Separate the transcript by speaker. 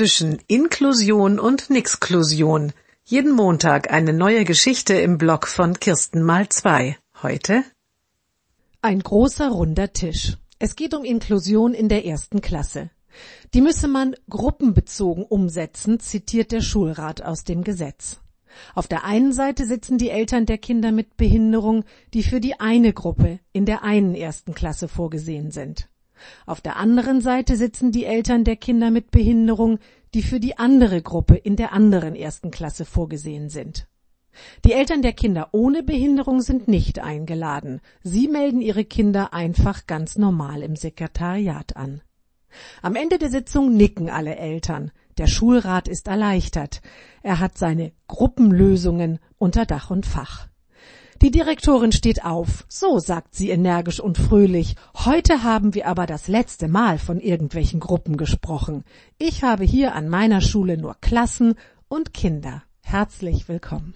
Speaker 1: zwischen Inklusion und Nixklusion. Jeden Montag eine neue Geschichte im Blog von Kirsten mal zwei. Heute
Speaker 2: ein großer runder Tisch. Es geht um Inklusion in der ersten Klasse. Die müsse man gruppenbezogen umsetzen, zitiert der Schulrat aus dem Gesetz. Auf der einen Seite sitzen die Eltern der Kinder mit Behinderung, die für die eine Gruppe in der einen ersten Klasse vorgesehen sind. Auf der anderen Seite sitzen die Eltern der Kinder mit Behinderung, die für die andere Gruppe in der anderen ersten Klasse vorgesehen sind. Die Eltern der Kinder ohne Behinderung sind nicht eingeladen. Sie melden ihre Kinder einfach ganz normal im Sekretariat an. Am Ende der Sitzung nicken alle Eltern. Der Schulrat ist erleichtert. Er hat seine Gruppenlösungen unter Dach und Fach. Die Direktorin steht auf. So, sagt sie energisch und fröhlich. Heute haben wir aber das letzte Mal von irgendwelchen Gruppen gesprochen. Ich habe hier an meiner Schule nur Klassen und Kinder. Herzlich willkommen.